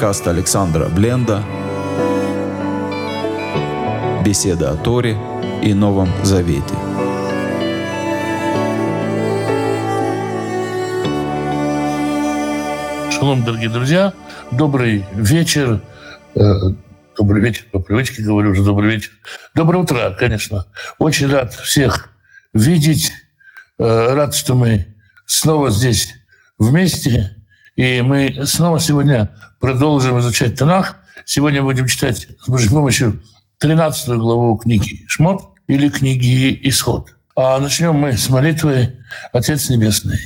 Подкаст Александра Бленда. Беседа о Торе и Новом Завете. Шалом, дорогие друзья. Добрый вечер. Э, добрый вечер, по привычке говорю уже добрый вечер. Доброе утро, конечно. Очень рад всех видеть. Э, рад, что мы снова здесь вместе. И мы снова сегодня продолжим изучать Танах. Сегодня будем читать с Божьей помощью 13 главу книги «Шмот» или книги «Исход». А начнем мы с молитвы «Отец Небесный».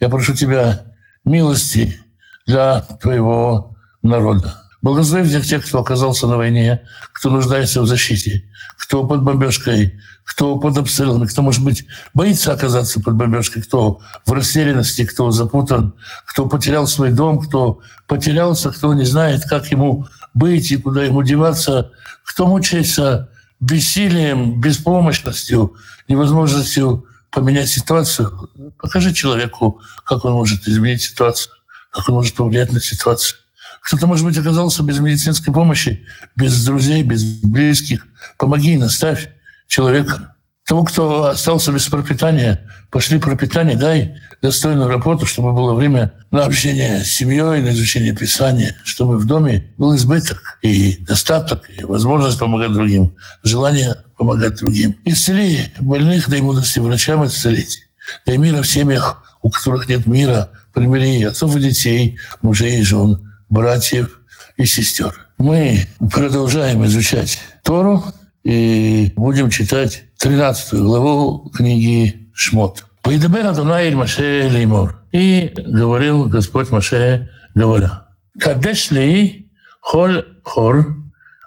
Я прошу Тебя милости для твоего народа. Благослови всех тех, кто оказался на войне, кто нуждается в защите, кто под бомбежкой, кто под обстрелами, кто, может быть, боится оказаться под бомбежкой, кто в растерянности, кто запутан, кто потерял свой дом, кто потерялся, кто не знает, как ему быть и куда ему деваться, кто мучается бессилием, беспомощностью, невозможностью поменять ситуацию. Покажи человеку, как он может изменить ситуацию как он может повлиять на ситуацию. Кто-то, может быть, оказался без медицинской помощи, без друзей, без близких. Помоги, наставь человека. Тому, кто остался без пропитания, пошли пропитание, дай достойную работу, чтобы было время на общение с семьей, на изучение Писания, чтобы в доме был избыток и достаток, и возможность помогать другим, желание помогать другим. Исцели больных, дай мудрости врачам исцелить. Дай мира в семьях, у которых нет мира, примирение отцов и детей, мужей и жен, братьев и сестер. Мы продолжаем изучать Тору и будем читать 13 главу книги Шмот. «Поидабер Адонай Маше Леймор». И говорил Господь Маше, говоря, «Кадеш ли холь хор,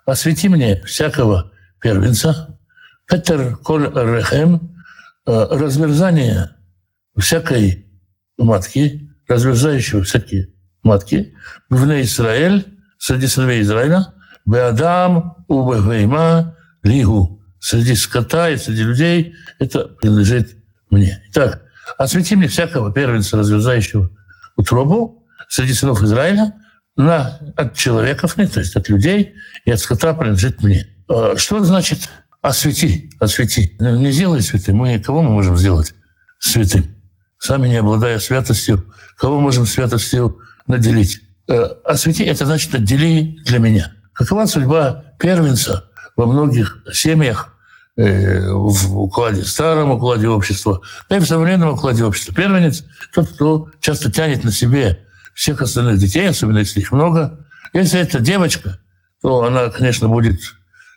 освети мне всякого первенца, Петер коль рехем, э, разверзание всякой матки, разверзающего всякие матки, в Израиль, среди сыновей Израиля, Беадам, Убегвейма, Лигу, среди скота и среди людей, это принадлежит мне. Итак, освети мне всякого первенца, разверзающего утробу среди сынов Израиля, на, от человеков, то есть от людей, и от скота принадлежит мне. А что значит освети, освети? Не сделай святым. Мы кого мы можем сделать святым? Сами не обладая святостью, кого можем святостью наделить. Э, освети – это значит отдели для меня. Какова судьба первенца во многих семьях э, в укладе, старом укладе общества, да и в современном укладе общества. Первенец – тот, кто часто тянет на себе всех остальных детей, особенно если их много. Если это девочка, то она, конечно, будет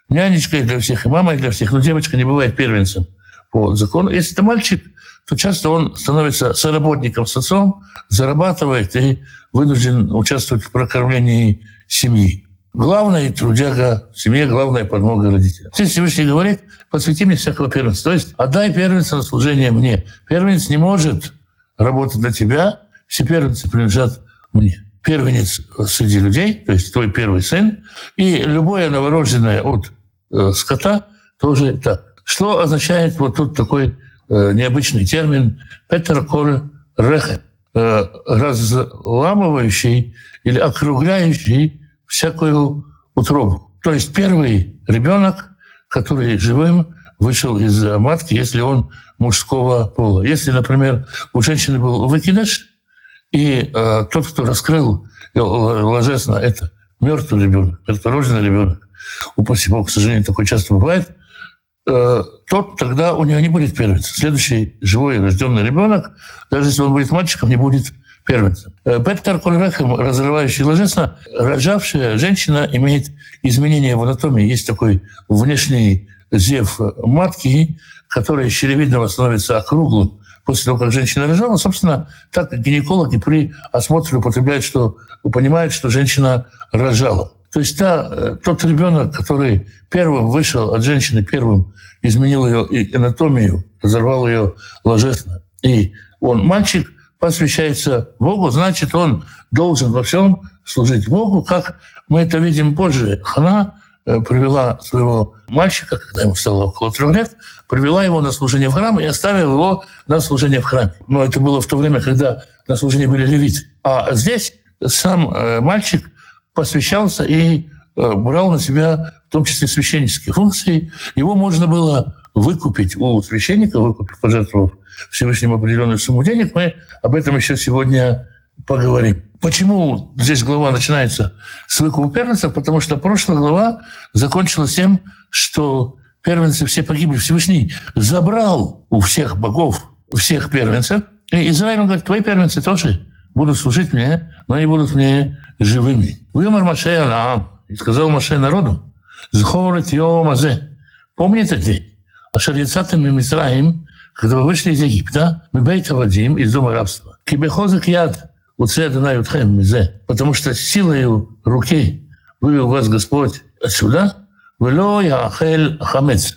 нянечкой для всех и мамой для всех, но девочка не бывает первенцем по закону. Если это мальчик – то часто он становится соработником с отцом, зарабатывает и вынужден участвовать в прокормлении семьи. Главное трудяга в семье, главная подмога родителям. Здесь Всевышний говорит, посвяти мне всякого первенца. То есть отдай первенца на служение мне. Первенец не может работать для тебя, все первенцы принадлежат мне. Первенец среди людей, то есть твой первый сын, и любое новорожденное от э, скота тоже так. Что означает вот тут такой необычный термин Петер Коль Рехе, э, разламывающий или округляющий всякую утробу. То есть первый ребенок, который живым вышел из матки, если он мужского пола. Если, например, у женщины был выкидыш, и э, тот, кто раскрыл ложесно, это мертвый ребенок, мертворожденный ребенок. Упаси Бог, к сожалению, такое часто бывает – Э, тот тогда у него не будет первенца. Следующий живой рожденный ребенок, даже если он будет мальчиком, не будет первенцем. Э, Петер Кольрехем, разрывающий ложесно, рожавшая женщина имеет изменения в анатомии. Есть такой внешний зев матки, который щелевидного становится округлым после того, как женщина рожала. Собственно, так гинекологи при осмотре употребляют, что понимают, что женщина рожала. То есть та, э, тот ребенок, который первым вышел от женщины, первым изменил ее анатомию, разорвал ее ложесно, и он мальчик, посвящается Богу, значит, он должен во всем служить Богу, как мы это видим позже. Хана э, привела своего мальчика, когда ему стало около трех лет, привела его на служение в храм и оставила его на служение в храме. Но это было в то время, когда на служение были левиты. А здесь сам э, мальчик посвящался и э, брал на себя в том числе священнические функции. Его можно было выкупить у священника, выкупить, пожертвовав Всевышнему определенную сумму денег. Мы об этом еще сегодня поговорим. Почему здесь глава начинается с выкупа первенцев? Потому что прошлая глава закончилась тем, что первенцы все погибли. Всевышний забрал у всех богов всех первенцев. И Израиль, говорит, твои первенцы тоже будут служить мне, но они будут мне живыми. Вымар Маше Алаам, и сказал Маше народу, Зхорет Йомазе, помните день, Ашер Яцатым и Мисраим, когда вы вышли из Египта, мы бейта Вадим из дома рабства. Кибехозак яд, уцедана ютхем мизе, потому что силой руки вывел вас Господь отсюда, вело яхель хамец,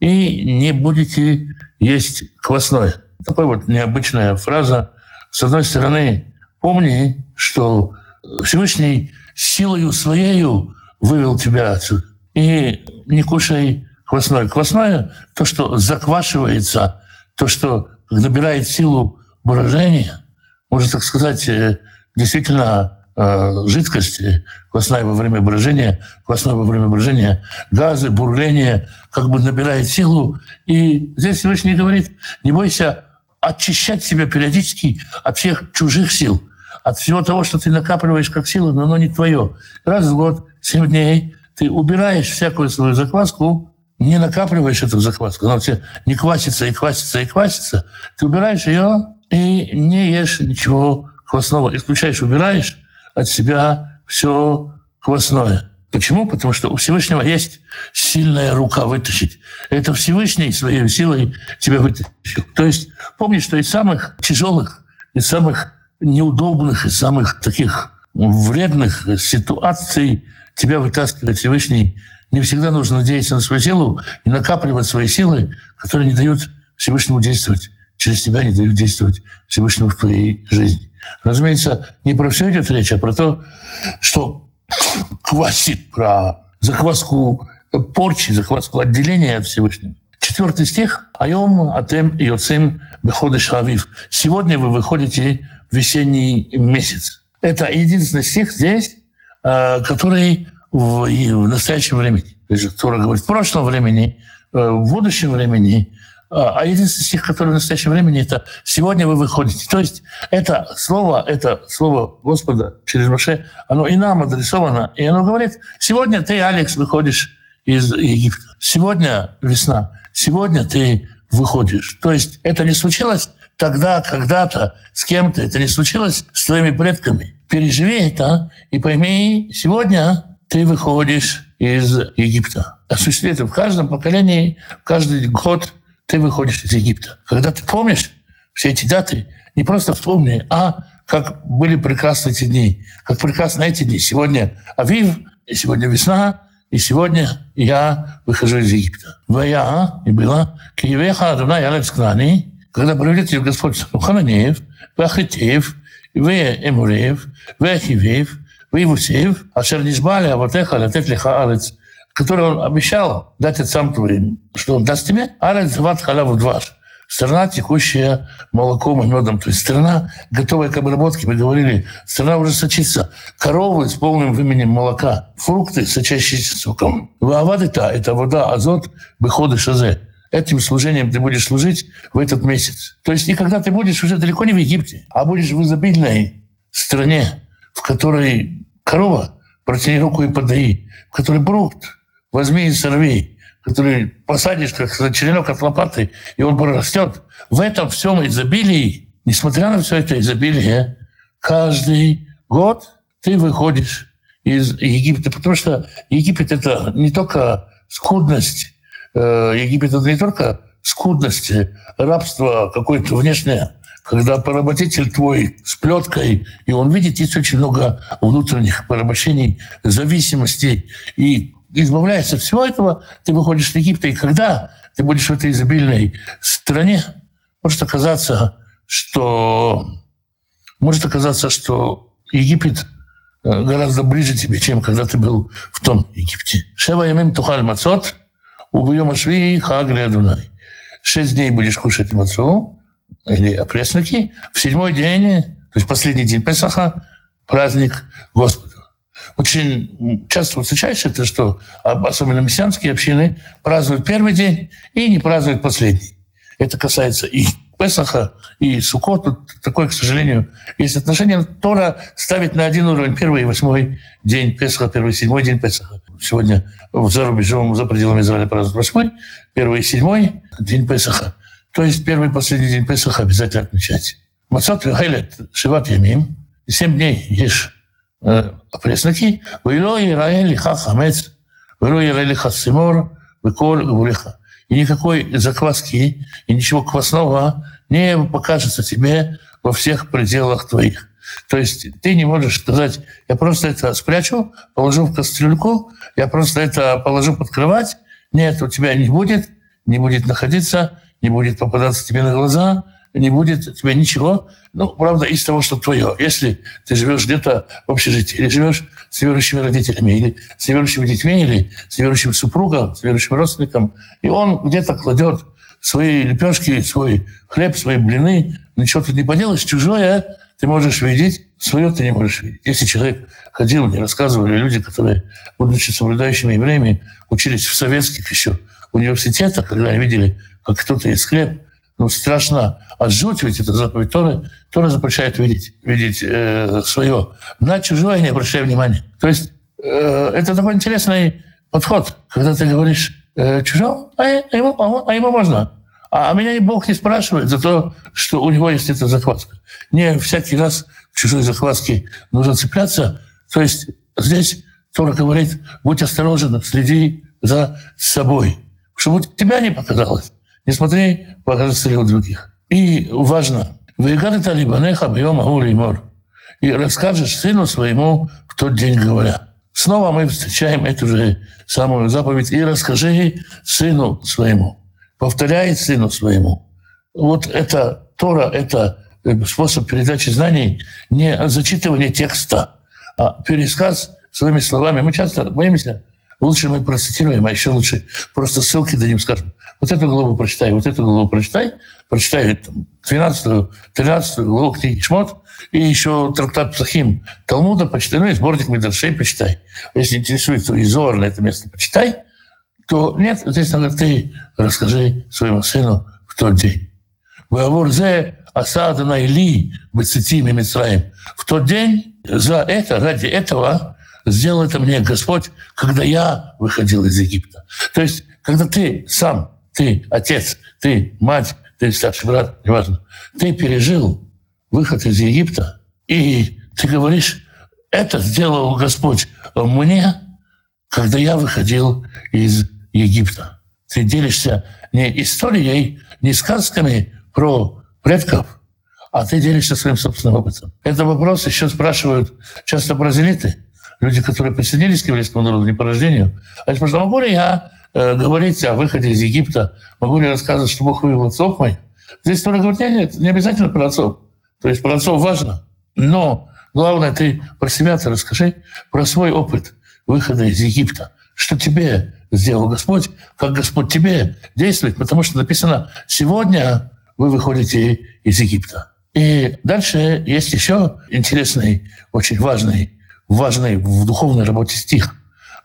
и не будете есть квасное. Такая вот необычная фраза. С одной стороны, помни, что Всевышний силою своею вывел тебя отсюда. И не кушай квасное. Квасное – то, что заквашивается, то, что набирает силу брожения, можно так сказать, э, действительно э, жидкости, квасная во время брожения, квасное во время брожения, газы, бурление, как бы набирает силу. И здесь Всевышний говорит, не бойся очищать себя периодически от всех чужих сил, от всего того, что ты накапливаешь как силу, но оно не твое. Раз в год, семь дней, ты убираешь всякую свою закваску, не накапливаешь эту закваску, она у тебя не квасится и квасится и квасится, ты убираешь ее и не ешь ничего квасного. Исключаешь, убираешь от себя все квасное. Почему? Потому что у Всевышнего есть сильная рука вытащить. Это Всевышний своей силой тебя вытащил. То есть помни, что из самых тяжелых, из самых неудобных, из самых таких вредных ситуаций тебя вытаскивает Всевышний. Не всегда нужно надеяться на свою силу и накапливать свои силы, которые не дают Всевышнему действовать. Через тебя не дают действовать Всевышнему в твоей жизни. Разумеется, не про все идет речь, а про то, что квасит, про закваску порчи, закваску отделения от Всевышнего. Четвертый стих. «Айом атем йоцим беходыш авив». Сегодня вы выходите весенний месяц. Это единственный стих здесь, э, который в, в настоящем времени. То есть, который говорит в прошлом времени, э, в будущем времени, а, а единственный стих, который в настоящем времени, это «сегодня вы выходите». То есть это слово, это слово Господа через Моше, оно и нам адресовано, и оно говорит, сегодня ты, Алекс, выходишь из Египта. Сегодня весна. Сегодня ты выходишь. То есть это не случилось тогда, когда-то, с кем-то. Это не случилось с твоими предками. Переживи это и пойми, сегодня ты выходишь из Египта. Осуществи это в каждом поколении, в каждый год – ты выходишь из Египта. Когда ты помнишь все эти даты, не просто вспомни, а как были прекрасны эти дни, как прекрасны эти дни. Сегодня Авив, и сегодня весна, и сегодня я выхожу из Египта. Вая, и было, Киевеха Адуна Ялец Кнани, когда приведет Господь Хананеев, Вахитеев, Ве-Эмуреев, Ве-Ахивеев, Ве-Ивусеев, Ашер Нишбали, Аватеха, Летет Леха Алец, который он обещал дать отцам твоим, что он даст тебе, арец ват халяву дваш. Страна, текущая молоком и медом. То есть страна, готовая к обработке. Мы говорили, страна уже сочится. Коровы с полным выменем молока. Фрукты, сочащиеся соком. Ваавадыта – это вода, азот, выходы шазе. Этим служением ты будешь служить в этот месяц. То есть и когда ты будешь уже далеко не в Египте, а будешь в изобильной стране, в которой корова, протяни руку и подай, в которой брукт, возьми и сорви, который посадишь как черенок от лопаты, и он прорастет. В этом всем изобилии, несмотря на все это изобилие, каждый год ты выходишь из Египта, потому что Египет — это не только скудность, э, Египет — это не только скудность, рабство какое-то внешнее, когда поработитель твой с плеткой, и он видит, есть очень много внутренних порабощений, зависимостей, и избавляешься от всего этого, ты выходишь из Египта, и когда ты будешь в этой изобильной стране, может оказаться, что может оказаться, что Египет э, гораздо ближе тебе, чем когда ты был в том Египте. Шева ямим тухаль мацот, убьем ашви хагли адунай. Шесть дней будешь кушать мацу, или опресноки. В седьмой день, то есть последний день Песаха, праздник Господа. Очень часто встречается это, что особенно мессианские общины празднуют первый день и не празднуют последний. Это касается и Песаха, и Сукот. Тут такое, к сожалению, есть отношение. Тора ставит на один уровень первый и восьмой день Песаха, первый и седьмой день Песаха. Сегодня за рубежом, за пределами Израиля празднуют восьмой, первый и седьмой день Песаха. То есть первый и последний день Песаха обязательно отмечать. Мацот Хайлет Шиват Ямим. Семь дней ешь э, пресноки. Вило Ираэль Лиха Хамец. Вило Ираэль Лиха Симор. Выколь Гулиха. И никакой закваски и ничего квасного не покажется тебе во всех пределах твоих. То есть ты не можешь сказать, я просто это спрячу, положу в кастрюльку, я просто это положу под кровать. Нет, у тебя не будет, не будет находиться, не будет попадаться тебе на глаза, не будет тебе ничего, ну, правда, из того, что твое. Если ты живешь где-то в общежитии, или живешь с верующими родителями, или с верующими детьми, или с верующим супругом, с верующим родственником, и он где-то кладет свои лепешки, свой хлеб, свои блины, ничего тут не поделаешь, чужое ты можешь видеть, свое ты не можешь видеть. Если человек ходил, мне рассказывали люди, которые, будучи соблюдающими евреями, учились в советских еще университетах, когда они видели, как кто-то ест хлеб, ну, страшно. А жуть ведь это заповедь Торы. Тора запрещает видеть, видеть э, свое. На чужое не обращай внимания. То есть э, это такой интересный подход, когда ты говоришь э, чужого, а, а, ему, а, а ему можно. А, меня Бог не спрашивает за то, что у него есть эта закваска. Не всякий раз к чужой закваске нужно цепляться. То есть здесь Тора говорит, будь осторожен, следи за собой, чтобы тебя не показалось. Не смотри, покажется ли у других. И важно, «Выиграли талибанеха бьем аур и мор». И расскажешь сыну своему в тот день говоря. Снова мы встречаем эту же самую заповедь. И расскажи сыну своему. Повторяй сыну своему. Вот это Тора, это способ передачи знаний, не зачитывание текста, а пересказ своими словами. Мы часто боимся, лучше мы процитируем, а еще лучше просто ссылки дадим, скажем, вот эту главу прочитай, вот эту главу прочитай, прочитай 12 13 главу книги Шмот, и еще трактат Псахим Талмуда почитай, ну и сборник Медаршей почитай. Если интересует твой Зор на это место, почитай, то нет, здесь надо ты расскажи своему сыну в тот день. Ваворзе Асада Найли Бацитим и Мицраим. В тот день за это, ради этого сделал это мне Господь, когда я выходил из Египта. То есть, когда ты сам ты отец, ты мать, ты старший брат, неважно, ты пережил выход из Египта, и ты говоришь, это сделал Господь мне, когда я выходил из Египта. Ты делишься не историей, не сказками про предков, а ты делишься своим собственным опытом. Это вопрос еще спрашивают часто бразилиты, люди, которые присоединились к еврейскому народу не по рождению. А я спрашиваю, могу ли я э, говорить о выходе из Египта, могу ли рассказывать, что Бог вывел отцов моих. Здесь Тора говорит, нет, нет, не обязательно про отцов. То есть про отцов важно, но главное, ты про себя-то расскажи, про свой опыт выхода из Египта. Что тебе сделал Господь, как Господь тебе действует, потому что написано «сегодня вы выходите из Египта». И дальше есть еще интересный, очень важный, важный в духовной работе стих.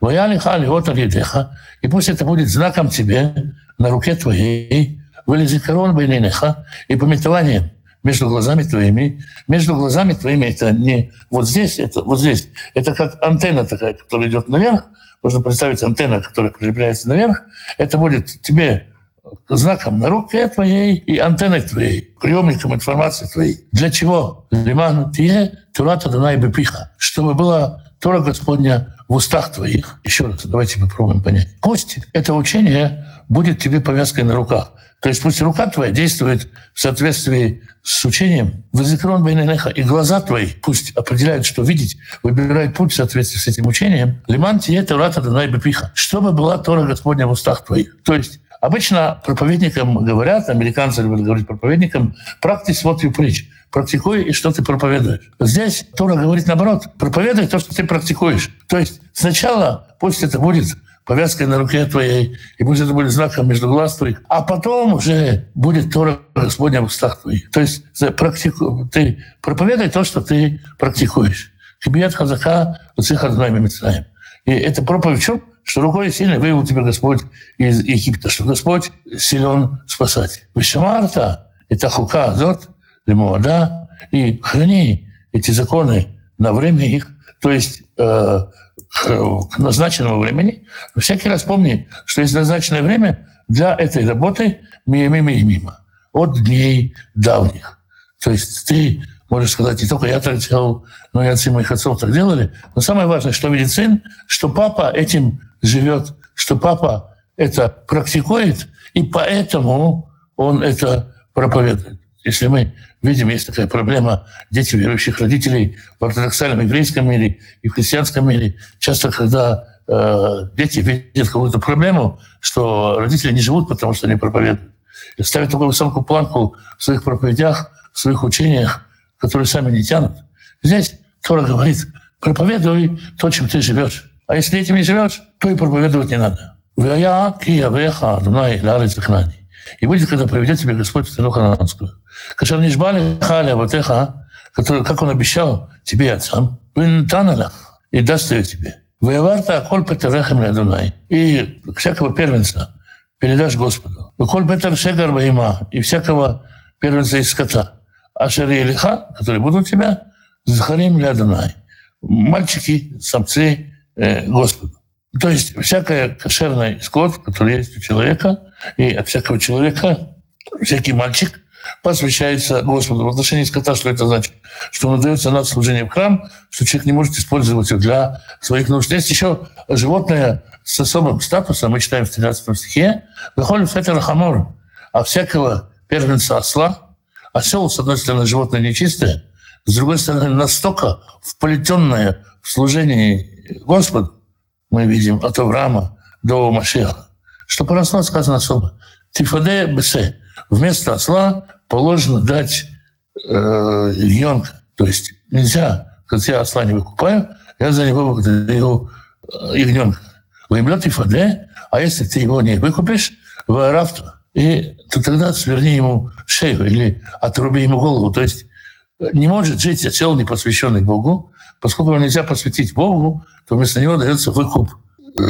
И пусть это будет знаком тебе на руке твоей, вылезет корон бейнеха, и пометование между глазами твоими. Между глазами твоими это не вот здесь, это вот здесь. Это как антенна такая, которая идет наверх. Можно представить антенна, которая прикрепляется наверх. Это будет тебе знаком на руке твоей и антенной твоей, приемником информации твоей. Для чего? Лиман тие турата данай бепиха. Чтобы была Тора Господня в устах твоих. Еще раз, давайте попробуем понять. Пусть это учение будет тебе повязкой на руках. То есть пусть рука твоя действует в соответствии с учением. Вазикрон Байненеха и глаза твои пусть определяют, что видеть, выбирают путь в соответствии с этим учением. Лиман это рата данай бепиха. Чтобы была Тора Господня в устах твоих. То есть Обычно проповедникам говорят, американцы любят говорить проповедникам, practice what you preach. Практикуй, и что ты проповедуешь. Здесь Тора говорит наоборот. Проповедуй то, что ты практикуешь. То есть сначала пусть это будет повязкой на руке твоей, и пусть это будет знаком между глаз твоих, а потом уже будет Тора Господня в устах твоих. То есть практику, ты проповедай то, что ты практикуешь. Кибият Хазака Уцих Аднами Мицраем. И это проповедь в чем? Что рукой сильно вывел тебя Господь из Египта, что Господь силен спасать. Вишамарта, это хука зот, лимуада, и храни эти законы на время их, то есть э, к назначенному времени. Всякий раз помни, что есть назначенное время для этой работы мимо и мимо, от дней давних. То есть ты можешь сказать, не только я так делал, но и отцы моих отцов так делали. Но самое важное, что видит сын, что папа этим живет, что папа это практикует, и поэтому он это проповедует. Если мы видим, есть такая проблема дети верующих родителей в ортодоксальном еврейском мире и в христианском мире, часто, когда э, дети видят какую-то проблему, что родители не живут, потому что они проповедуют. И ставят такую высокую планку в своих проповедях, в своих учениях, которые сами не тянут. Здесь Тора говорит, проповедуй то, чем ты живешь. А если этим не живешь, то и проповедовать не надо. И будет, когда приведет тебе Господь в страну хананскую. Кашер нишбали халя ватеха, который, как он обещал тебе и отцам, и даст ее тебе. Воеварта коль петерехем лядунай. И всякого первенца передашь Господу. Коль петер шегар воима. И всякого первенца из скота. А шари которые будут у тебя, захарим лядунай. Мальчики, самцы э, Господу. То есть всякая кошерный скот, который есть у человека, и от всякого человека всякий мальчик посвящается Господу. В отношении скота что это значит? Что он отдается на служение в храм, что человек не может использовать его для своих нужд. Есть еще животное с особым статусом, мы читаем в 13 стихе, «Выходит фетер хамор», а всякого первенца осла, осел, с одной стороны, животное нечистое, с другой стороны, настолько вплетенное в служение Господу, мы видим от Авраама до Машеха, что про осла сказано особо. Тифаде бесе. Вместо осла положено дать э, ягненка. То есть нельзя, когда я осла не выкупаю, я за него выдаю э, ягненка. Вымлет Тифаде, а если ты его не выкупишь, в аэрафту, и то тогда сверни ему шею или отруби ему голову. То есть не может жить осел, не посвященный Богу, поскольку его нельзя посвятить Богу, то вместо него дается выкуп э,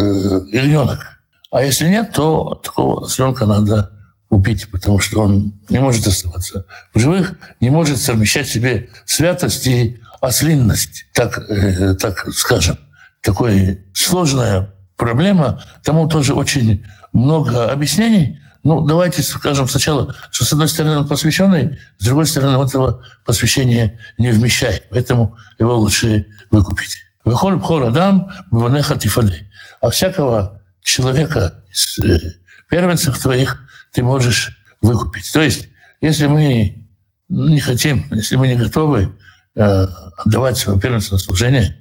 ягненок. А если нет, то такого осленка надо убить, потому что он не может оставаться в живых, не может совмещать в себе святость и ослинность, так, э, так скажем. Такая сложная проблема, тому тоже очень много объяснений. Ну, давайте скажем сначала, что с одной стороны он посвященный, с другой стороны он этого посвящения не вмещает, поэтому его лучше выкупить. Выхоль бхор адам. А всякого человека из э, первенцев твоих ты можешь выкупить. То есть, если мы не хотим, если мы не готовы э, отдавать свое первенство на служение,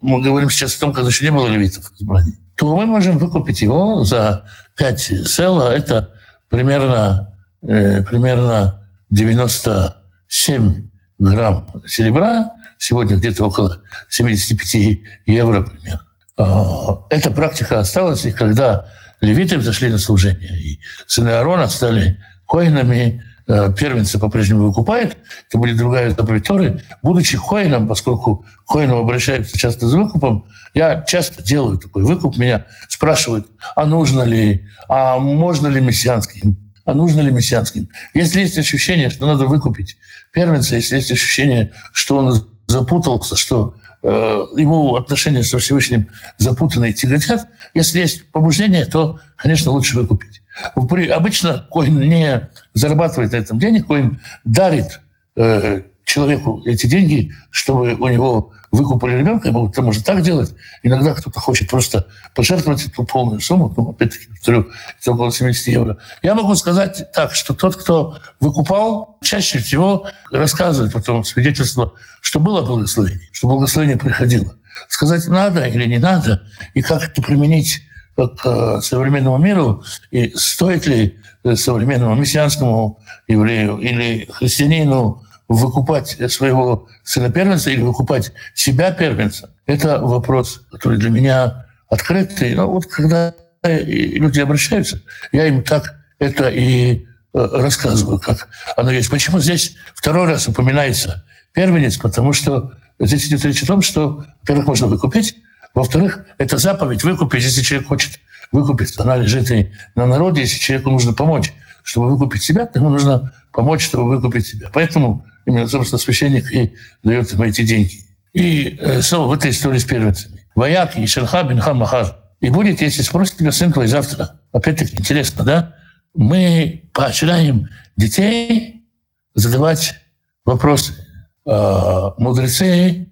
мы говорим сейчас о том, когда еще не было левитов избраний, то мы можем выкупить его за 5 села. Это примерно, э, примерно 97 грамм серебра. Сегодня где-то около 75 евро примерно. А, эта практика осталась, и когда левиты взошли на служение, и сыны Аарона стали коинами, э, первенцы по-прежнему выкупает, это будет другая заповедь. Будучи коином, поскольку коином обращаются часто за выкупом, я часто делаю такой выкуп, меня спрашивают, а нужно ли, а можно ли мессианским, а нужно ли мессианским. Если есть ощущение, что надо выкупить первенца, если есть ощущение, что он запутался, что э, ему отношения со Всевышним запутанные тяготят, если есть побуждение, то, конечно, лучше выкупить. Обычно коин не зарабатывает на этом денег, коин дарит э, человеку эти деньги, чтобы у него выкупали ребенка, это можно так делать. Иногда кто-то хочет просто пожертвовать эту полную сумму, ну, опять-таки, повторю, это около 70 евро. Я могу сказать так, что тот, кто выкупал, чаще всего рассказывает потом свидетельство, что было благословение, что благословение приходило. Сказать надо или не надо, и как это применить к э, современному миру, и стоит ли современному мессианскому еврею или христианину выкупать своего сына первенца или выкупать себя первенца, это вопрос, который для меня открытый. Но вот когда люди обращаются, я им так это и э, рассказываю, как оно есть. Почему здесь второй раз упоминается первенец? Потому что здесь идет речь о том, что, во-первых, можно выкупить, во-вторых, это заповедь выкупить, если человек хочет выкупиться. Она лежит и на народе, если человеку нужно помочь, чтобы выкупить себя, то ему нужно помочь, чтобы выкупить себя. Поэтому именно, собственно, священник и дает ему эти деньги. И э, снова в этой истории с первенцами. Вояк и Шерха Бинха Махар. И будет, если спросит тебя сын твой завтра. Опять-таки, интересно, да? Мы поощряем детей задавать вопросы. Э, мудрецы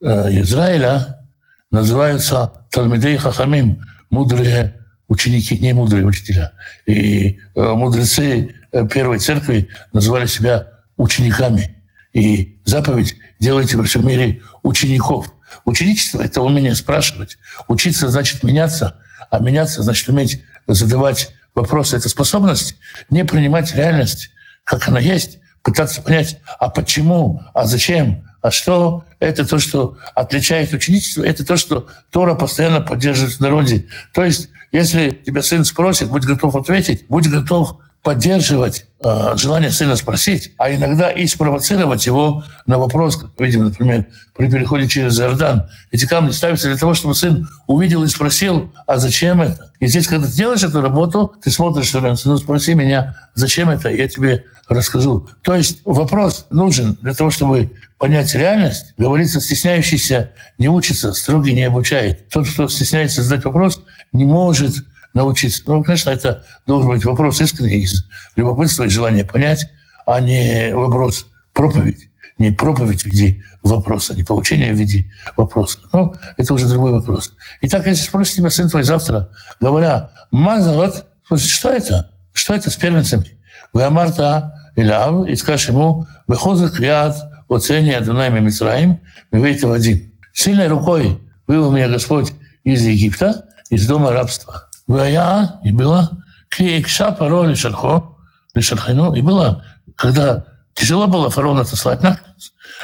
э, Израиля называются Талмидей Хахамим, мудрые ученики, не мудрые учителя. И э, мудрецы первой церкви называли себя учениками. И заповедь «делайте во всем мире учеников». Ученичество – это умение спрашивать. Учиться значит меняться, а меняться значит уметь задавать вопросы. Это способность не принимать реальность, как она есть, пытаться понять, а почему, а зачем, а что. Это то, что отличает ученичество, это то, что Тора постоянно поддерживает в народе. То есть, если тебя сын спросит, будь готов ответить, будь готов поддерживать э, желание сына спросить, а иногда и спровоцировать его на вопрос, видим, например, при переходе через Иордан. Эти камни ставятся для того, чтобы сын увидел и спросил, а зачем это? И здесь, когда ты делаешь эту работу, ты смотришь ну спроси меня, зачем это, я тебе расскажу. То есть вопрос нужен для того, чтобы понять реальность. Говорится, стесняющийся не учится, строгий не обучает. Тот, кто стесняется задать вопрос, не может научиться. Ну, конечно, это должен быть вопрос искренний из любопытства и желания понять, а не вопрос проповедь. Не проповедь в виде вопроса, не получение в виде вопроса. Ну, это уже другой вопрос. Итак, если спросит тебя сын твой завтра, говоря, мазават, что это? Что это с первенцами? Вы амарта Илав, и скажешь ему, выходит ряд оцения Адунайми Мицраим, мы в один. Сильной рукой вывел меня Господь из Египта, из дома рабства вая и была клеекша паро лишархо, лишархину, и была, когда тяжело было фараона отослать на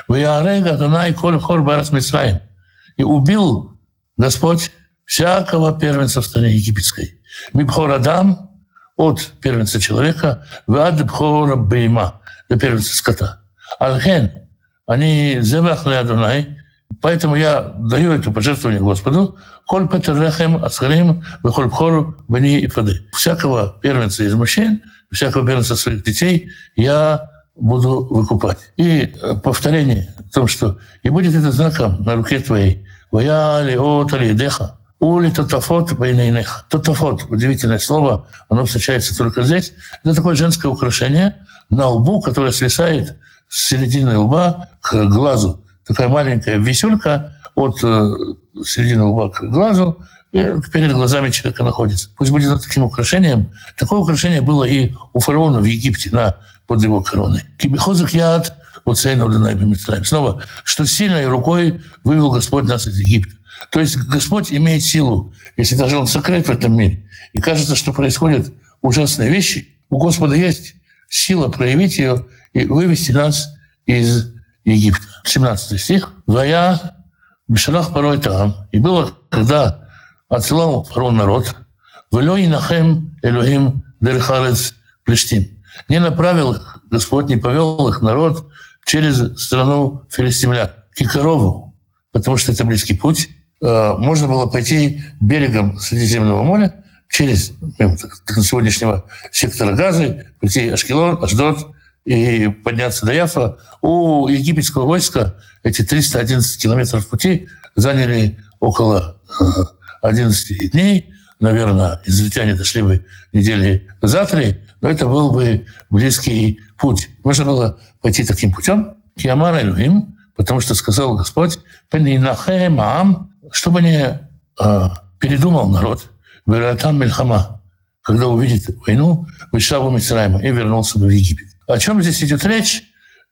ваярега данай коль хор барас мисраим, и убил Господь всякого первенца в стране египетской. Мибхор Адам от первенца человека, вад бхора бейма, до первенца скота. Алхен, они зевахли Адонай, Поэтому я даю это пожертвование Господу. Коль петерехем асхарим, выхоль бхору, бани и плоды. Всякого первенца из мужчин, всякого первенца своих детей я буду выкупать. И э, повторение о том, что «И будет это знаком на руке твоей, вая леот деха, ули тотафот байнейнех». Тотафот, удивительное слово, оно встречается только здесь. Это такое женское украшение на лбу, которое свисает с середины лба к глазу такая маленькая висюлька от э, середины лба к глазу, и перед глазами человека находится. Пусть будет таким украшением. Такое украшение было и у фараона в Египте на, под его короной. Кибихозак яд Снова, что сильной рукой вывел Господь нас из Египта. То есть Господь имеет силу, если даже Он сокрыт в этом мире. И кажется, что происходят ужасные вещи. У Господа есть сила проявить ее и вывести нас из Египта. 17 стих. «Вая Бешалах порой там». И было, когда отсылал фараон народ, «Велой нахем Элохим дерхарец Плештим». Не направил их Господь, не повел их народ через страну филистимлян, Кикарову, потому что это близкий путь. Э, можно было пойти берегом Средиземного моря через ну, сегодняшнего сектора Газы, пойти Ашкелон, Ашдот, и подняться до Яфа. У египетского войска эти 311 километров пути заняли около 11 э, дней. Наверное, израильтяне дошли бы недели за три, но это был бы близкий путь. Можно было пойти таким путем. Киамар Элюхим, потому что сказал Господь, чтобы не э, передумал народ, Вератам Мельхама, когда увидит войну, вышел в Мицраима и вернулся в Египет. О чем здесь идет речь,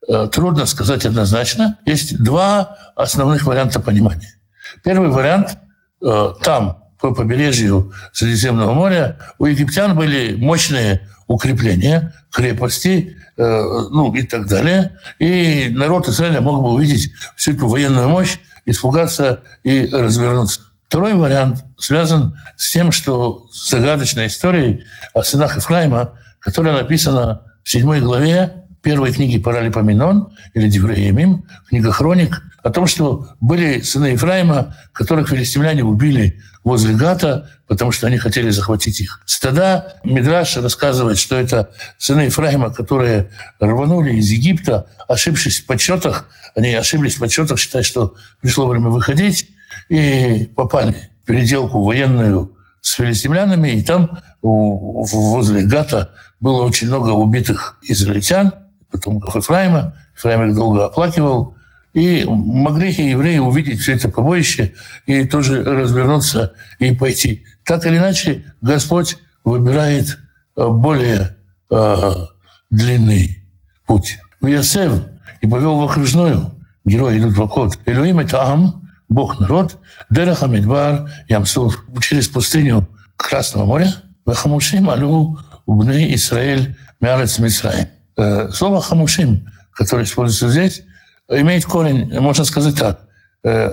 э, трудно сказать однозначно. Есть два основных варианта понимания. Первый вариант э, там, по побережью Средиземного моря, у египтян были мощные укрепления, крепости, э, ну и так далее. И народ Израиля мог бы увидеть всю эту военную мощь, испугаться и развернуться. Второй вариант связан с тем, что загадочная история о сынах Ефраима, которая написана в седьмой главе первой книги Паралипоменон или Девреемим, книга Хроник, о том, что были сыны Ефраима, которых филистимляне убили возле Гата, потому что они хотели захватить их. Стада Мидраш рассказывает, что это сыны Ефраима, которые рванули из Египта, ошибшись в подсчетах, они ошиблись в подсчетах, считая, что пришло время выходить, и попали в переделку военную с филистимлянами, и там возле Гата было очень много убитых израильтян, потом Ефраима. Ефраим их долго оплакивал. И могли евреи увидеть все это побоище и тоже развернуться и пойти. Так или иначе, Господь выбирает э, более э, длинный путь. В Ясев и повел в окружную, герои идут в окот. Элюим – это Ам, Бог народ, Дереха Медбар, Ямсур, через пустыню Красного моря, Вахамушим Алю Убны Израиль Мярец Мисраим. Слово «хамушим», которое используется здесь, имеет корень, можно сказать так.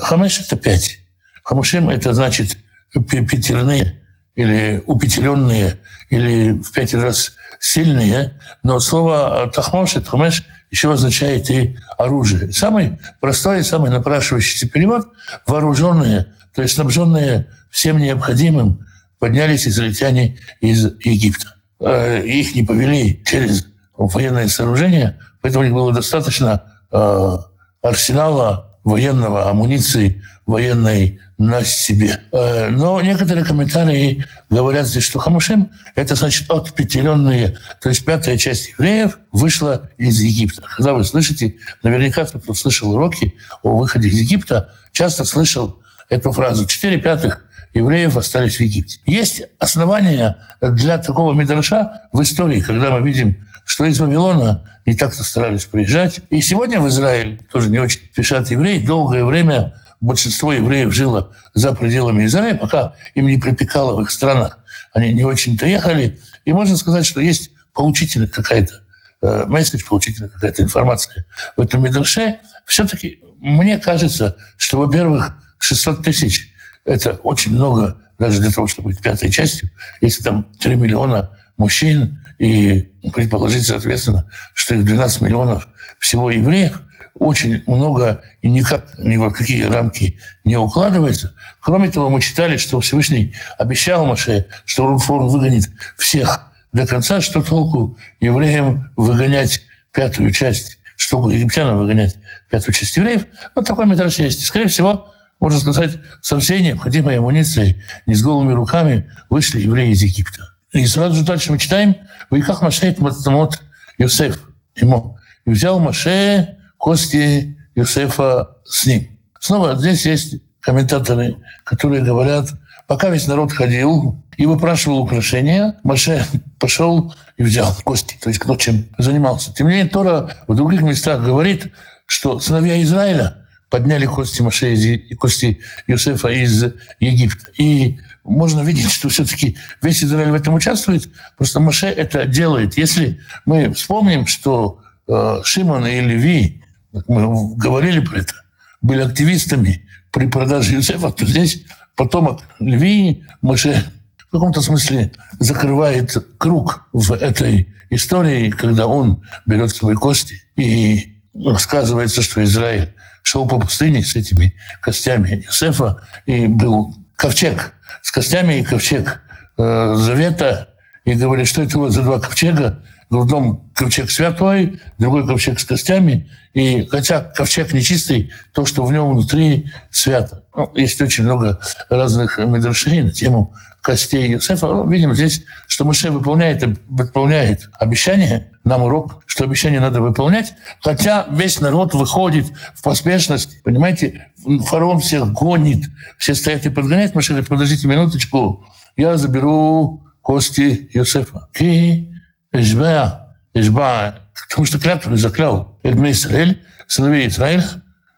Хамеш – это пять. Хамушим – это значит пятерные или упетеренные, или в пять раз сильные. Но слово «тахмош» – хамеш еще означает и оружие. Самый простой и самый напрашивающийся перевод – вооруженные, то есть снабженные всем необходимым, поднялись израильтяне из Египта. Э, их не повели через военное сооружение, поэтому у них было достаточно э, арсенала военного, амуниции военной на себе. Э, но некоторые комментарии говорят здесь, что Хамушим – это значит отпетеренные, то есть пятая часть евреев вышла из Египта. Когда вы слышите, наверняка кто слышал уроки о выходе из Египта, часто слышал эту фразу «четыре пятых евреев остались в Египте». Есть основания для такого мидраша в истории, когда мы видим что из Вавилона не так-то старались приезжать. И сегодня в Израиль тоже не очень спешат евреи. Долгое время большинство евреев жило за пределами Израиля, пока им не припекало в их странах. Они не очень-то ехали. И можно сказать, что есть поучительная какая-то э, месседж, поучительная какая-то информация в этом Мидрше. Все-таки мне кажется, что, во-первых, 600 тысяч – это очень много даже для того, чтобы быть пятой частью. Если там 3 миллиона мужчин, и предположить, соответственно, что их 12 миллионов всего евреев очень много и никак ни в какие рамки не укладывается. Кроме того, мы читали, что Всевышний обещал Маше, что он выгонит всех до конца, что толку евреям выгонять пятую часть, что египтянам выгонять пятую часть евреев. Вот такой метраж есть. Скорее всего, можно сказать, со всей необходимой амуницией, не с голыми руками вышли евреи из Египта. И сразу же дальше мы читаем, «Вайках Маше Матамот Йосеф ему». И взял Маше кости Йосефа с ним. Снова здесь есть комментаторы, которые говорят, пока весь народ ходил и выпрашивал украшения, Маше пошел и взял кости, то есть кто чем занимался. Тем не менее, Тора в других местах говорит, что сыновья Израиля подняли кости Маше и кости Иосифа из Египта. И можно видеть, что все-таки весь Израиль в этом участвует, просто Маше это делает. Если мы вспомним, что э, Шимон и Леви, мы говорили про это, были активистами при продаже Юсефа, то здесь потомок Леви, Маше в каком-то смысле закрывает круг в этой истории, когда он берет свои кости и рассказывается, что Израиль шел по пустыне с этими костями Юсефа, и был ковчег с костями и ковчег э, завета, и говорит, что это вот за два ковчега, в одном ковчег святой, другой ковчег с костями, и хотя ковчег нечистый, то, что в нем внутри, свято. Ну, есть очень много разных медрашей на тему костей Иосифа. Ну, видим здесь, что Моше выполняет, выполняет обещание, нам урок, что обещание надо выполнять, хотя весь народ выходит в поспешность. Понимаете, фараон всех гонит, все стоят и подгоняют. Моше говорит, подождите минуточку, я заберу кости Иосифа. И Эшбеа, Эшба, потому что клятву заклял Эдме Израиль, сыновей Израиля,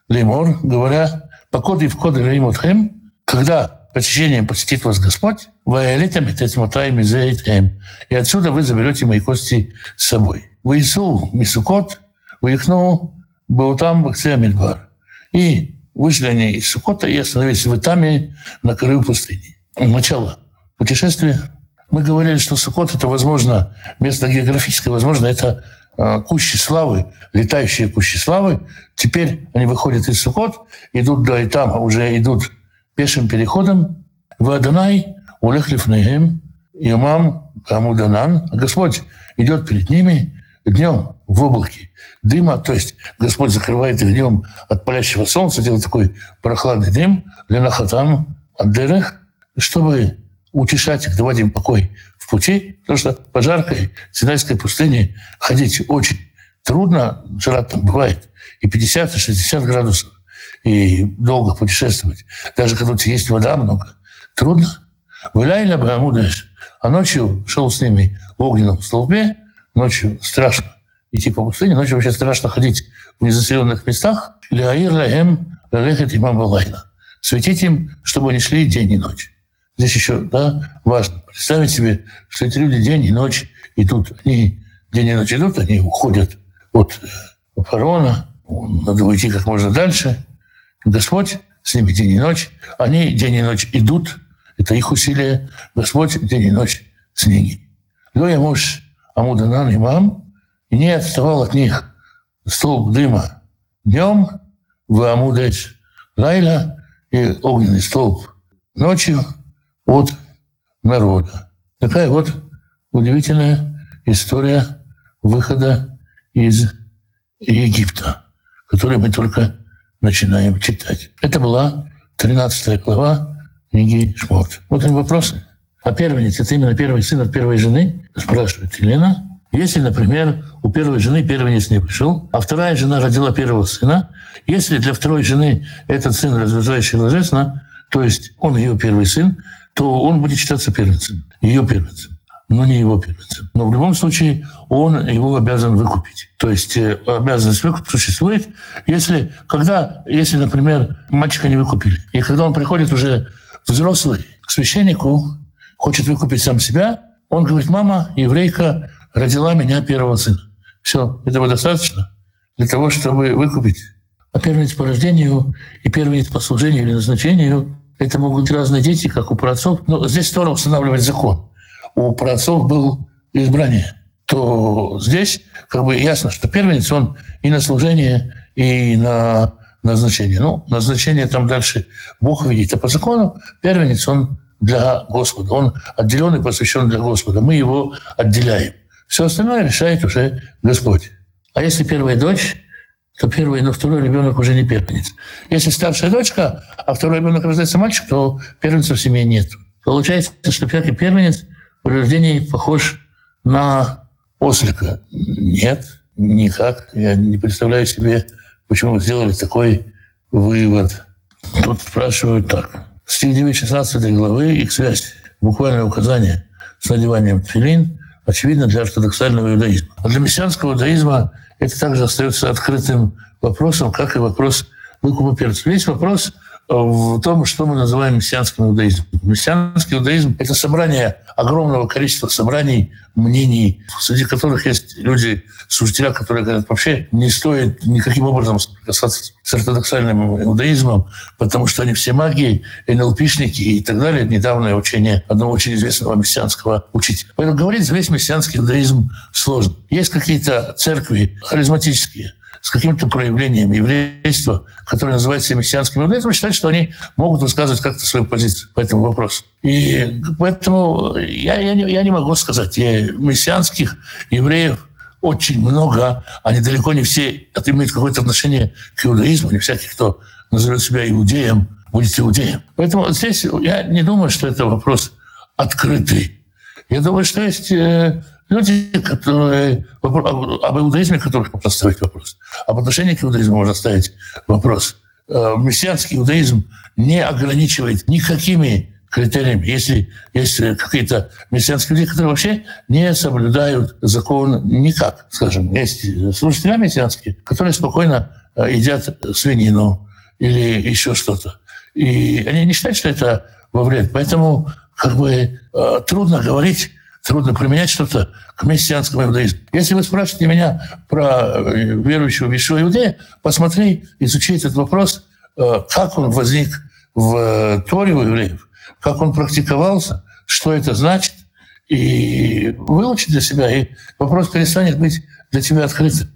Леймор, говоря, покоды в коды Реймотхем, когда посещением посетит вас Господь, и отсюда вы заберете мои кости с собой. Выису Мисукот, выехнул был там Бакция Мидбар. И вышли они из Сукота и остановились в Итаме на краю пустыни. Начало путешествия. Мы говорили, что Сукот – это, возможно, место географическое, возможно, это э, кущи славы, летающие кущи славы. Теперь они выходят из Сукот, идут до Итама, уже идут пешим переходом. В Адонай улехлив нагим, имам Амуданан. Господь идет перед ними днем в облаке дыма, то есть Господь закрывает их днем от палящего солнца, делает такой прохладный дым для нахатам, андерах, чтобы утешать их, давать им покой в пути, потому что по жаркой Синайской пустыне ходить очень трудно, жара там бывает и 50, и 60 градусов, и долго путешествовать. Даже когда у тебя есть вода много, трудно. Виляйля Брамудеш, а ночью шел с ними в огненном столбе, ночью страшно идти по пустыне, ночью вообще страшно ходить в незаселенных местах. Ляир лахем лалехет имам балайна. Светить им, чтобы они шли день и ночь. Здесь еще да, важно представить себе, что эти люди день и ночь идут. Они день и ночь идут, они уходят от фараона, надо уйти как можно дальше. Господь с ними день и ночь. Они день и ночь идут. Это их усилия. Господь день и ночь с ними. Но я муж Амуданан имам, и не отставал от них столб дыма днем в Амудеш Лайла и огненный столб ночью от народа. Такая вот удивительная история выхода из Египта, которую мы только начинаем читать. Это была 13 глава книги Шмот. Вот они вопросы. А первенец – это именно первый сын от первой жены? Спрашивает Елена. Если, например, у первой жены первенец не пришел, а вторая жена родила первого сына, если для второй жены этот сын разрушающий ложесно, то есть он ее первый сын, то он будет считаться первенцем, ее первенцем, но не его первенцем. Но в любом случае он его обязан выкупить. То есть э, обязанность выкупа существует, если, когда, если, например, мальчика не выкупили, и когда он приходит уже взрослый к священнику, хочет выкупить сам себя, он говорит, мама, еврейка, родила меня первого сына. Все, этого достаточно для того, чтобы выкупить. А первенец по рождению и первенец по служению или назначению – это могут быть разные дети, как у праотцов. Но здесь Тора устанавливает закон. У праотцов был избрание. То здесь как бы ясно, что первенец, он и на служение, и на назначение. Ну, назначение там дальше Бог видит. А по закону первенец, он для Господа. Он отделен и посвящен для Господа. Мы его отделяем. Все остальное решает уже Господь. А если первая дочь, то первый, но второй ребенок уже не первенец. Если старшая дочка, а второй ребенок рождается мальчик, то первенца в семье нет. Получается, что пятый первенец рождении похож на ослика. Нет, никак. Я не представляю себе, почему сделали такой вывод. Тут спрашивают так. Стих 9, 16 главы, их связь, буквальное указание с надеванием тфилин – очевидно, для ортодоксального иудаизма. А для мессианского иудаизма это также остается открытым вопросом, как и вопрос выкупа перцев. Весь вопрос в том, что мы называем мессианским иудаизмом. Мессианский иудаизм – это собрание огромного количества собраний, мнений, среди которых есть люди, служителя, которые говорят, вообще не стоит никаким образом соприкасаться с ортодоксальным иудаизмом, потому что они все маги, НЛПшники и так далее. Недавнее учение одного очень известного мессианского учителя. Поэтому говорить весь мессианский иудаизм сложно. Есть какие-то церкви харизматические, с каким-то проявлением еврейства, которое называется мессианским иудаизмом, считают, что они могут высказывать как-то свою позицию по этому вопросу. И поэтому я, я, не, я не могу сказать, я, мессианских евреев очень много, они далеко не все имеют какое-то отношение к иудаизму, не всякий, кто назовет себя иудеем, будет иудеем. Поэтому здесь я не думаю, что это вопрос открытый. Я думаю, что есть э, Люди, которые... Об иудаизме, которых можно ставить вопрос. Об отношении к иудаизму можно ставить вопрос. Э, мессианский иудаизм не ограничивает никакими критериями. Если есть какие-то мессианские люди, которые вообще не соблюдают закон никак, скажем. Есть служители мессианские, которые спокойно э, едят свинину или еще что-то. И они не считают, что это во вред. Поэтому как бы э, трудно говорить трудно применять что-то к мессианскому иудаизму. Если вы спрашиваете меня про э, верующего вещего иудея, посмотри, изучи этот вопрос, э, как он возник в э, Торе у евреев, как он практиковался, что это значит, и выучить для себя, и вопрос перестанет быть для тебя открыты.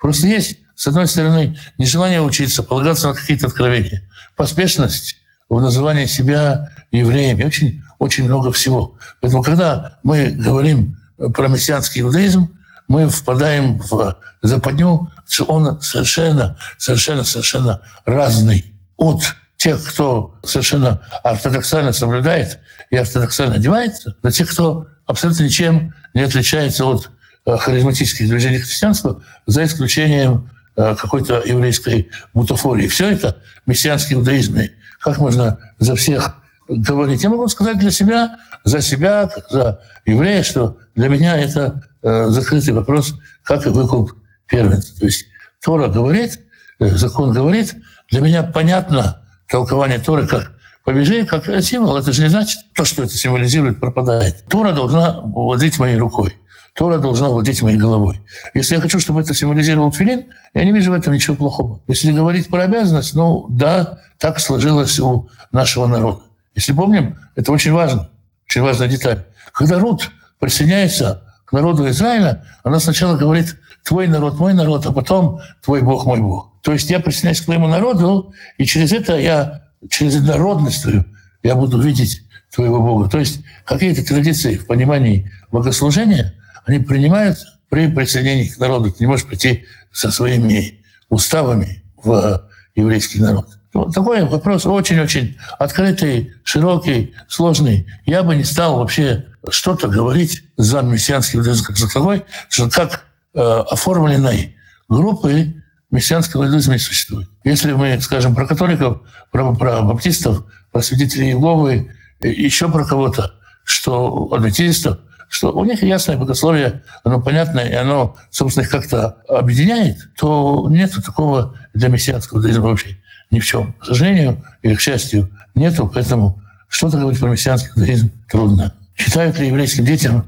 Просто есть, с одной стороны, нежелание учиться, полагаться на какие-то откровения, поспешность в назывании себя евреями, очень, очень много всего. Поэтому, когда мы говорим про мессианский иудаизм, мы впадаем в западню, что он совершенно, совершенно, совершенно разный от тех, кто совершенно ортодоксально соблюдает и ортодоксально одевается, до тех, кто абсолютно ничем не отличается от э, харизматических движений христианства, за исключением э, какой-то еврейской бутафории. Все это мессианский иудаизм. Как можно за всех говорить? Я могу сказать для себя, за себя, за еврея, что для меня это э, закрытый вопрос, как и выкуп первенца. То есть Тора говорит, закон говорит, для меня понятно, толкование Торы как побежи, как символ. Это же не значит, то, что это символизирует, пропадает. Тора должна владеть моей рукой. Тора должна владеть моей головой. Если я хочу, чтобы это символизировал филин, я не вижу в этом ничего плохого. Если говорить про обязанность, ну да, так сложилось у нашего народа. Если помним, это очень важно, очень важная деталь. Когда Рут присоединяется к народу Израиля, она сначала говорит «твой народ, мой народ», а потом «твой Бог, мой Бог». То есть я присоединяюсь к твоему народу, и через это я, через народность твою, я буду видеть твоего Бога. То есть какие-то традиции в понимании богослужения, они принимаются при присоединении к народу. Ты не можешь прийти со своими уставами в еврейский народ. Вот такой вопрос очень-очень открытый, широкий, сложный. Я бы не стал вообще что-то говорить за мессианский как таковой, что как э, оформленной группы мессианского иудаизма не существует. Если мы скажем про католиков, про, про баптистов, про свидетелей Иеговы, еще про кого-то, что адвентистов, что у них ясное богословие, оно понятное, и оно, собственно, их как-то объединяет, то нет такого для мессианского иудаизма вообще ни в чем. К сожалению или к счастью, нету, поэтому что-то говорить про мессианский иудаизм трудно. Читают ли еврейским детям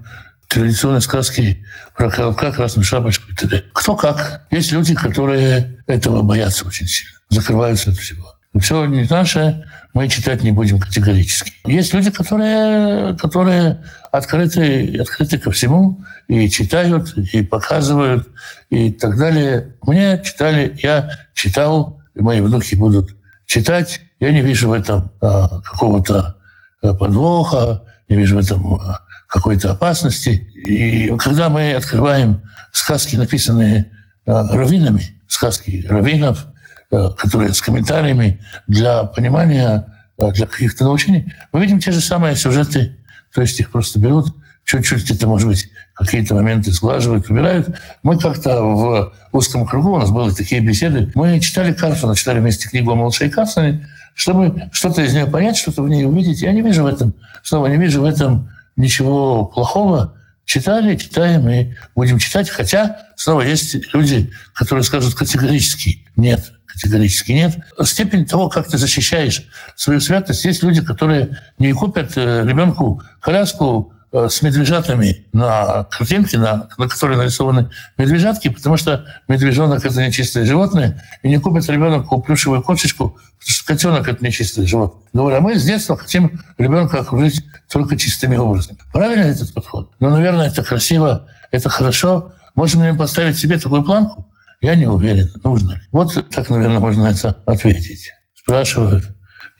традиционные сказки про колобка, красную шапочку и т.д. Кто как. Есть люди, которые этого боятся очень сильно, закрываются от всего. Все не наше, мы читать не будем категорически. Есть люди, которые, которые открыты, открыты ко всему и читают, и показывают, и так далее. Мне читали, я читал, мои внуки будут читать. Я не вижу в этом а, какого-то а, подвоха, не вижу в этом а, какой-то опасности. И когда мы открываем сказки, написанные э, раввинами, сказки раввинов, э, которые с комментариями для понимания, э, для каких-то научений, мы видим те же самые сюжеты, то есть их просто берут, чуть-чуть это, может быть, какие-то моменты сглаживают, убирают. Мы как-то в узком кругу, у нас были такие беседы, мы читали Карсона, читали вместе книгу о Малыше и Карсоне, чтобы что-то из нее понять, что-то в ней увидеть. Я не вижу в этом, снова не вижу в этом ничего плохого. Читали, читаем и будем читать. Хотя, снова, есть люди, которые скажут категорически нет, категорически нет. Степень того, как ты защищаешь свою святость, есть люди, которые не купят э, ребенку коляску с медвежатами на картинке, на, на которой нарисованы медвежатки, потому что медвежонок – это нечистое животное, и не купит ребенок плюшевую кошечку, потому что котенок – это нечистое животное. Говорю, а мы с детства хотим ребенка окружить только чистыми образами. Правильно этот подход? Ну, наверное, это красиво, это хорошо. Можем ли мы поставить себе такую планку? Я не уверен, нужно ли. Вот так, наверное, можно это ответить. Спрашивают,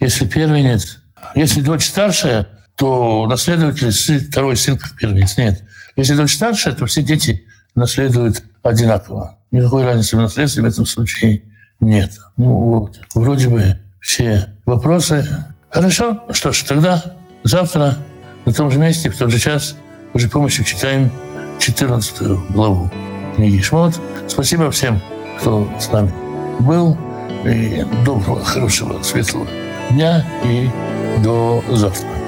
если первенец, если дочь старшая – то наследователь второй сын как первенец. Нет. Если дочь старшая, то все дети наследуют одинаково. Никакой разницы в наследстве в этом случае нет. Ну вот, вроде бы все вопросы. Хорошо, что ж, тогда завтра на том же месте, в тот же час, уже помощью читаем 14 главу книги Шмот. Спасибо всем, кто с нами был. И доброго, хорошего, светлого дня и до завтра.